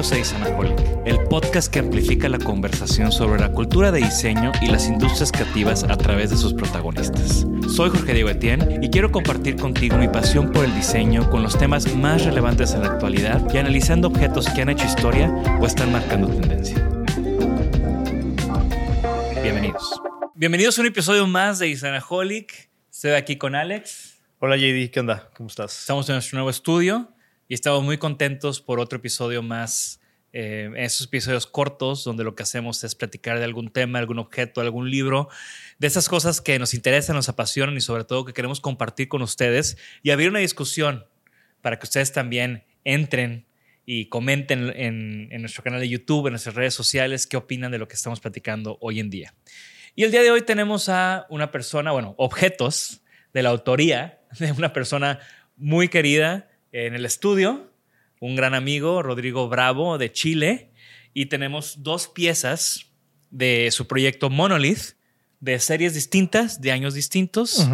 Bienvenidos a Isanaholic, el podcast que amplifica la conversación sobre la cultura de diseño y las industrias creativas a través de sus protagonistas. Soy Jorge Diego Etienne y quiero compartir contigo mi pasión por el diseño con los temas más relevantes en la actualidad y analizando objetos que han hecho historia o están marcando tendencia. Bienvenidos. Bienvenidos a un episodio más de Isanaholic. Estoy aquí con Alex. Hola JD, ¿qué onda? ¿Cómo estás? Estamos en nuestro nuevo estudio y estamos muy contentos por otro episodio más. Eh, esos episodios cortos donde lo que hacemos es platicar de algún tema, algún objeto, algún libro, de esas cosas que nos interesan, nos apasionan y sobre todo que queremos compartir con ustedes y abrir una discusión para que ustedes también entren y comenten en, en nuestro canal de YouTube, en nuestras redes sociales, qué opinan de lo que estamos platicando hoy en día. Y el día de hoy tenemos a una persona, bueno, objetos de la autoría de una persona muy querida en el estudio, un gran amigo, Rodrigo Bravo, de Chile, y tenemos dos piezas de su proyecto Monolith, de series distintas, de años distintos,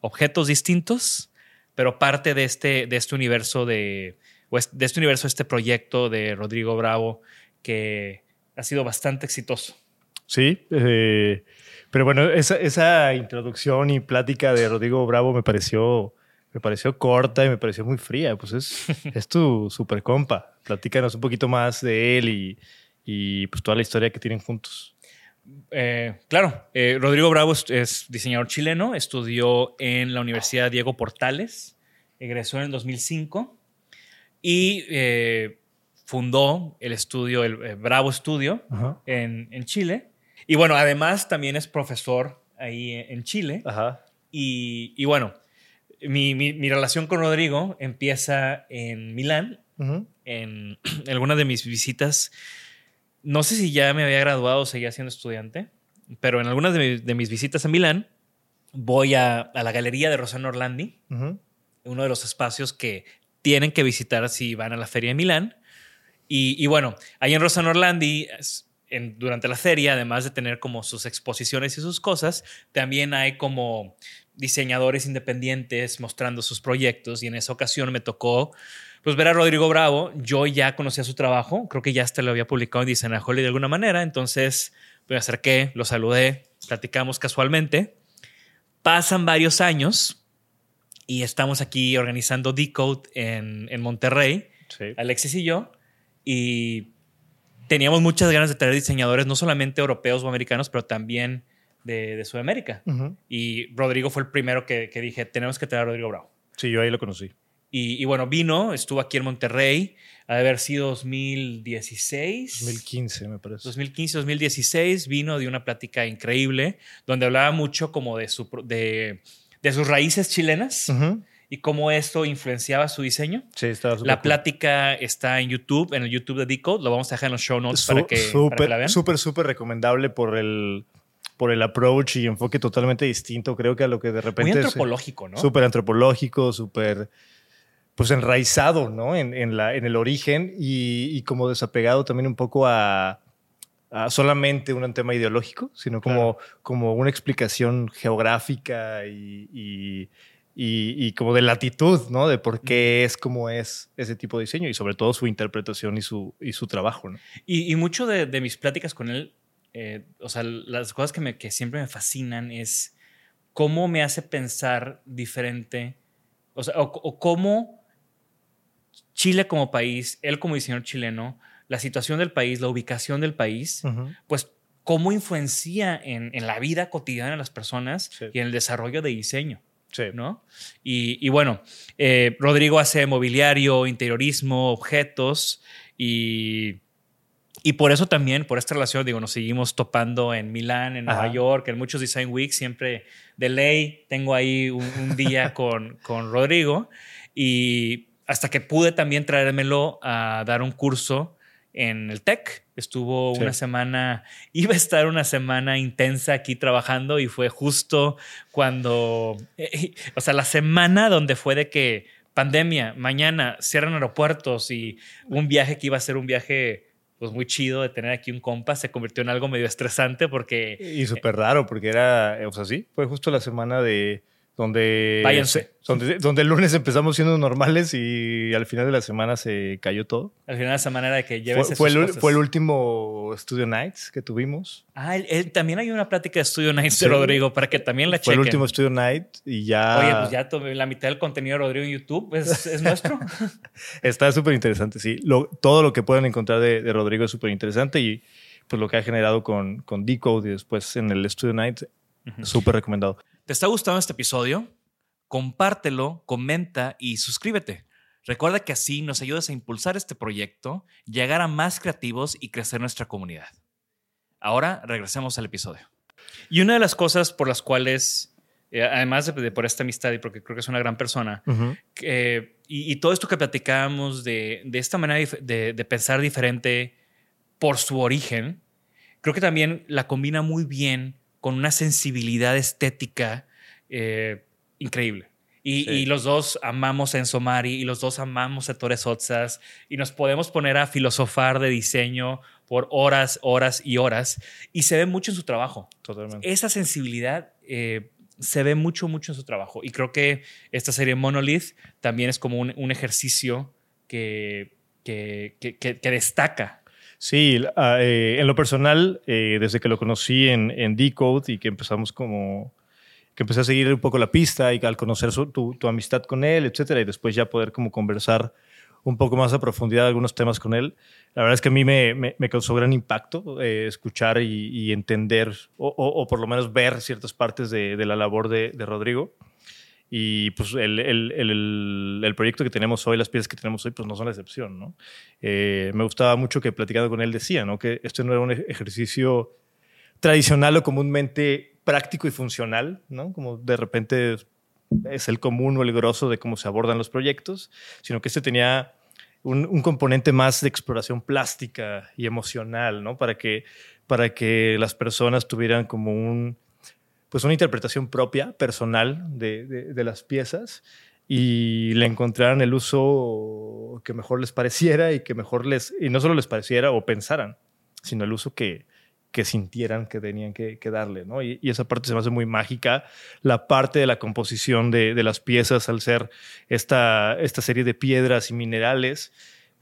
objetos distintos, pero parte de este, de este universo de, de este universo, este proyecto de Rodrigo Bravo, que ha sido bastante exitoso. Sí, eh, pero bueno, esa, esa introducción y plática de Rodrigo Bravo me pareció me pareció corta y me pareció muy fría. Pues es, es tu super compa. Platícanos un poquito más de él y, y pues toda la historia que tienen juntos. Eh, claro, eh, Rodrigo Bravo es, diseñador chileno, estudió en la Universidad Diego Portales, egresó en el 2005 y eh, fundó el estudio, el Bravo Studio en, en, Chile. Y bueno, además también es profesor ahí en Chile. Ajá. Y, y bueno, mi, mi, relación con Rodrigo empieza en Milán, en, algunas de mis visitas. No sé si ya me había graduado o seguía siendo estudiante, pero en algunas de, mis visitas a Milán voy a, a, la galería de Rosano Orlandi, uno de los espacios que tienen que visitar si van a la feria de Milán. Y, y bueno, ahí en Rosano Orlandi, en, durante la feria, además de tener como sus exposiciones y sus cosas, también hay como diseñadores independientes mostrando sus proyectos y en esa ocasión me tocó pues ver a Rodrigo Bravo. Yo ya conocía su trabajo, creo que ya hasta lo había publicado en Design Holly de alguna manera, entonces me acerqué, lo saludé, platicamos casualmente. Pasan varios años y estamos aquí organizando Decode en, en Monterrey, Alexis y yo, y teníamos muchas ganas de traer diseñadores, no solamente europeos o americanos, pero también de, Sudamérica. Y Rodrigo fue el primero que, dije, tenemos que traer a Rodrigo Bravo. Sí, yo ahí lo conocí. Y, bueno, vino, estuvo aquí en Monterrey, ha de haber sido 2016. 2015, me parece. 2015, 2016, vino de una plática increíble, donde hablaba mucho como de, su, de, sus raíces chilenas. y cómo esto influenciaba su diseño. Sí, estaba súper La cool. plática está en YouTube, en el YouTube de Decode. Lo vamos a dejar en los show notes para, Su- que, para que la vean. Súper, súper, súper recomendable por el, por el approach y enfoque totalmente distinto, creo que a lo que de repente... Muy es- antropológico, ¿no? Súper antropológico, súper pues enraizado, ¿no? En, en la, en el origen y, y como desapegado también un poco a, a solamente un tema ideológico, sino como, como una explicación geográfica y, y, como de latitud, ¿no? De por qué es como es ese tipo de diseño y sobre todo su interpretación y su, y su trabajo, ¿no? Y, y mucho de, de mis pláticas con él, eh, o sea, las cosas que, me, que siempre me fascinan es cómo me hace pensar diferente, o sea, o, o cómo Chile como país, él como diseñador chileno, la situación del país, la ubicación del país, pues cómo influencia en, en la vida cotidiana de las personas Sí. y en el desarrollo de diseño. Sí. ¿no? Y, y bueno, eh, Rodrigo hace mobiliario, interiorismo, objetos y, y por eso también, por esta relación, digo, nos seguimos topando en Milán, en Nueva. York, en muchos Design Weeks, siempre de ley tengo ahí un, un día con, con Rodrigo y hasta que pude también traérmelo a dar un curso en el TEC. Estuvo Sí. una semana, iba a estar una semana intensa aquí trabajando y fue justo cuando, eh, o sea, la semana donde fue de que pandemia, mañana cierran aeropuertos y un viaje que iba a ser un viaje pues muy chido de tener aquí un compa se convirtió en algo medio estresante porque Y súper raro, porque era, o sea, sí, fue justo la semana de donde, Váyanse. donde, donde el lunes empezamos siendo normales y al final de la semana se cayó todo. al final de esa manera de que Fue, llévese fue sus el, cosas. fue el último Studio Nights que tuvimos. Ah, él- él- también hay una plática de Studio Nights Sí. de Rodrigo para que también la Fue chequen. el último Studio Night y ya, Oye, pues ya tomé la mitad del contenido de Rodrigo en YouTube es, es nuestro. está súper interesante, sí. Lo- todo lo que pueden encontrar de, de Rodrigo es súper interesante y pues lo que ha generado con, con Decode y después en el Studio Night, súper recomendado. ¿Te está gustando este episodio? Compártelo, comenta y suscríbete. Recuerda que así nos ayudas a impulsar este proyecto, llegar a más creativos y crecer nuestra comunidad. Ahora regresemos al episodio. Y una de las cosas por las cuales, eh, además de, de por esta amistad y porque creo que es una gran persona, y, y todo esto que platicábamos de, de esta manera de, de pensar diferente por su origen, creo que también la combina muy bien con una sensibilidad estética eh, increíble. Y, Sí. y los dos amamos a Enzo Mari y los dos amamos a Torres Otzas y nos podemos poner a filosofar de diseño por horas, horas y horas y se ve mucho en su trabajo Totalmente. esa sensibilidad eh, se ve mucho, mucho en su trabajo. Y creo que esta serie Monolith también es como un, un ejercicio que, que, que- que- que destaca. Sí, ah, eh, en lo personal, eh, desde que lo conocí en, en Decode y que empezamos como que empecé a seguir un poco la pista y al conocer su- tu, tu amistad con él, etcétera, y después ya poder como conversar un poco más a profundidad algunos temas con él. La verdad es que a mí me, me- me causó gran impacto eh, escuchar y, y entender, o, o- o por lo menos ver ciertas partes de, de la labor de, de Rodrigo. Y pues el, el- el- el proyecto que tenemos hoy, las piezas que tenemos hoy, pues no son la excepción, ¿no? Eh, me gustaba mucho que platicando con él decía, ¿no? Que este no era un ej- ejercicio tradicional o comúnmente práctico y funcional, ¿no? Como de repente es el común o el grosso de cómo se abordan los proyectos, sino que este tenía un, un componente más de exploración plástica y emocional, ¿no? Para que, para que las personas tuvieran como un, pues una interpretación propia, personal de, de- las piezas y le encontraran el uso que mejor les pareciera y que mejor les, y no solo les pareciera o pensaran, sino el uso que, que sintieran que tenían que, que darle, ¿no? Y, y esa parte se me hace muy mágica, la parte de la composición de, de las piezas al ser esta, esta serie de piedras y minerales,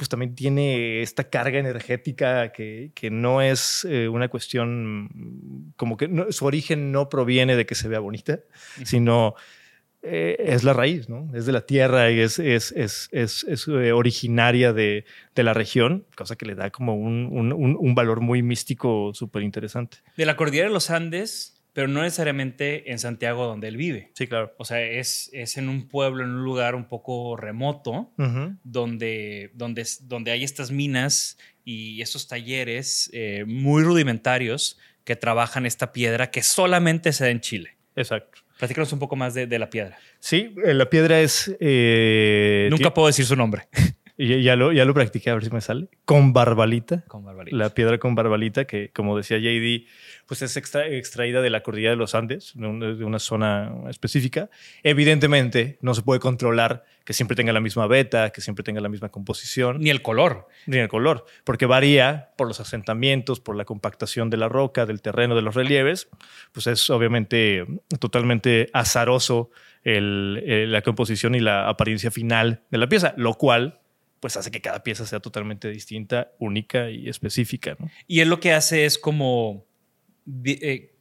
pues también tiene esta carga energética que, que no es eh, una cuestión, como que no- su origen no proviene de que se vea bonita, sino eh, es la raíz, ¿no? Es de la tierra y es, es, es, es, eh, originaria de, de la región, cosa que le da como un, un- un valor muy místico súper interesante. De la cordillera de los Andes, pero no necesariamente en Santiago donde él vive. Sí, claro. O sea, es, es en un pueblo, en un lugar un poco remoto, donde, donde, donde hay estas minas y estos talleres eh, muy rudimentarios que trabajan esta piedra que solamente se da en Chile. Exacto. Platícanos un poco más de, de la piedra. Sí, eh, la piedra es... eh, Nunca puedo decir su nombre. ya, lo, ya lo practiqué, a ver si me sale. Con barbalita. Con barbarita. La piedra con barbalita, que como decía JD, pues es extra- extraída de la cordillera de los Andes, de, un- de una zona específica. Evidentemente, no se puede controlar que siempre tenga la misma beta, que siempre tenga la misma composición, Ni el color. ni el color, porque varía por los asentamientos, por la compactación de la roca, del terreno, de los relieves. Pues es obviamente totalmente azaroso el- el- la composición y la apariencia final de la pieza, lo cual pues hace que cada pieza sea totalmente distinta, única y específica. ¿no? Y él lo que hace es como. Eh,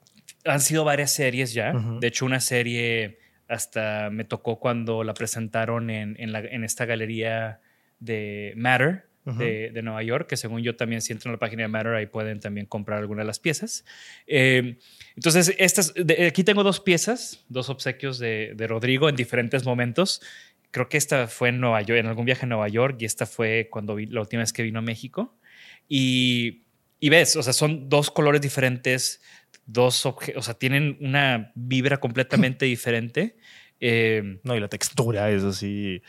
han sido varias series ya. Ujú. De hecho, una serie hasta me tocó cuando la presentaron en, en la- en esta galería de Matter Ujú. de, de Nueva York, que según yo también, si entran a la página de Matter, ahí pueden también comprar alguna de las piezas. Eh, entonces, estas, de- aquí tengo dos piezas, dos obsequios de, de Rodrigo en diferentes momentos. Creo que esta fue en Nueva York, en algún viaje a Nueva York, y esta fue cuando vi- la última vez que vino a México. Y, y ves, o sea, son dos colores diferentes, dos objetos, o sea, tienen una vibra completamente diferente. Eh, No, y la textura es así,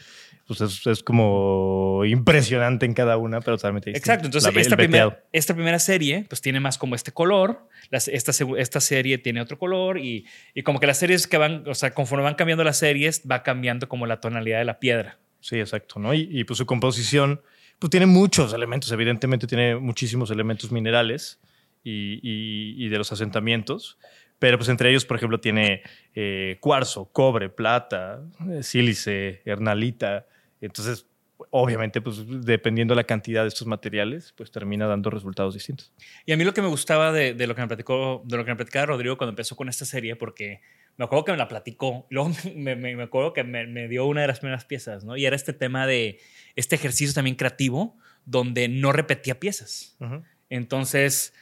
pues es, es como impresionante en cada una, pero totalmente. Exacto, entonces La- esta, primera, esta primera serie pues tiene más como este color, las- esta, esta serie tiene otro color y, y como que las series que van, o sea, conforme van cambiando las series, va cambiando como la tonalidad de la piedra. Sí, exacto, ¿no? Y, y, pues su composición, pues tiene muchos elementos, evidentemente tiene muchísimos elementos minerales y, de los asentamientos, pero pues entre ellos, por ejemplo, tiene eh, cuarzo, cobre, plata, eh, sílice, hernalita, entonces, obviamente, pues dependiendo la cantidad de estos materiales, pues termina dando resultados distintos. Y a mí lo que me gustaba de, de lo que me platicó, de lo que me platicaba Rodrigo cuando empezó con esta serie, porque me acuerdo que me la platicó, luego me, me- me acuerdo que me, me dio una de las primeras piezas, ¿no? Y era este tema de este ejercicio también creativo, donde no repetía piezas. Entonces,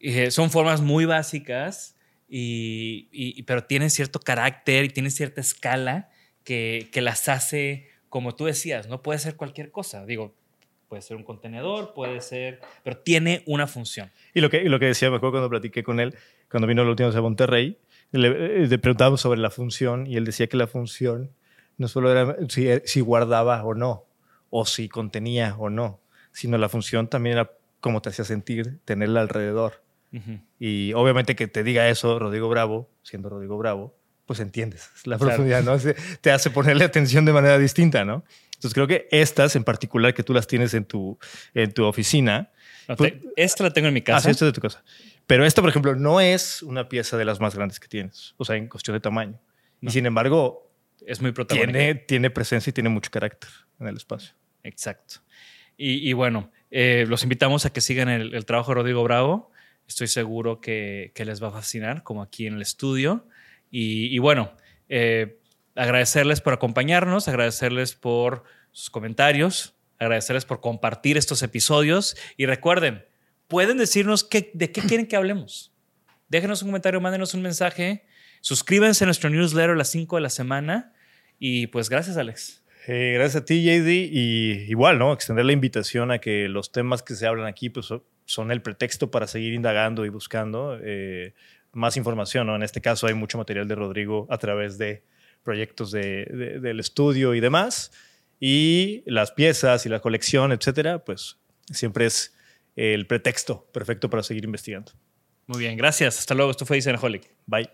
eh, son formas muy básicas, y, y- pero tienen cierto carácter y tienen cierta escala que, que las hace, como tú decías, no puede ser cualquier cosa. Digo, puede ser un contenedor, puede ser, pero tiene una función. Y lo que, y lo que decía, me acuerdo cuando platiqué con él, cuando vino la última vez a Monterrey, le, eh, le preguntábamos sobre la función y él decía que la función no solo era si, si guardaba o no, o si contenía o no, sino la función también era cómo te hacía sentir tenerla alrededor. Ujú. Y obviamente que te diga eso Rodrigo Bravo, siendo Rodrigo Bravo, pues entiendes la Claro. profundidad, ¿no? Te hace ponerle atención de manera distinta, ¿no? Entonces creo que estas en particular que tú las tienes en tu, en tu oficina, No, Pues- te- esta la tengo en mi Ah, casa. sí, esto es de tu casa. Pero esta, por ejemplo, no es una pieza de las más grandes que tienes, o sea, en cuestión de tamaño. No. Y sin embargo, es muy protagónica. tiene, tiene presencia y tiene mucho carácter en el espacio. Exacto. Y, y bueno, eh, los invitamos a que sigan el, el trabajo de Rodrigo Bravo. Estoy seguro que, que les va a fascinar, como aquí en el estudio. Y, y bueno, eh, agradecerles por acompañarnos, agradecerles por sus comentarios, agradecerles por compartir estos episodios. Y recuerden, pueden decirnos qué, de qué quieren que hablemos. Déjenos un comentario, mándenos un mensaje. Suscríbanse a nuestro newsletter a las 5 de la semana. Y pues gracias, Alex. Eh, gracias a ti, JD. Y igual, ¿no? Extender la invitación a que los temas que se hablan aquí pues, so- son el pretexto para seguir indagando y buscando eh, más información, ¿no? En este caso hay mucho material de Rodrigo a través de proyectos de- de- del estudio y demás. Y las piezas y la colección, etcétera, pues siempre es el pretexto perfecto para seguir investigando. Muy bien, gracias. Hasta luego. Esto fue Isenaholic. Bye.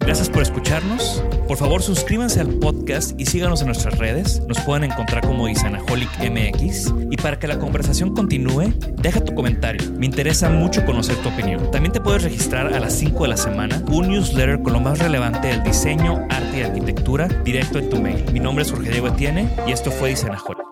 Gracias por escucharnos. Por favor, suscríbanse al podcast y síganos en nuestras redes. Nos pueden encontrar como Isanaholic MX. Y para que la conversación continúe, deja tu comentario. Me interesa mucho conocer tu opinión. También te puedes registrar a las 5 de la semana un newsletter con lo más relevante del diseño, arte y arquitectura directo en tu mail. Mi nombre es Jorge Diego Etienne y esto fue Isanaholic.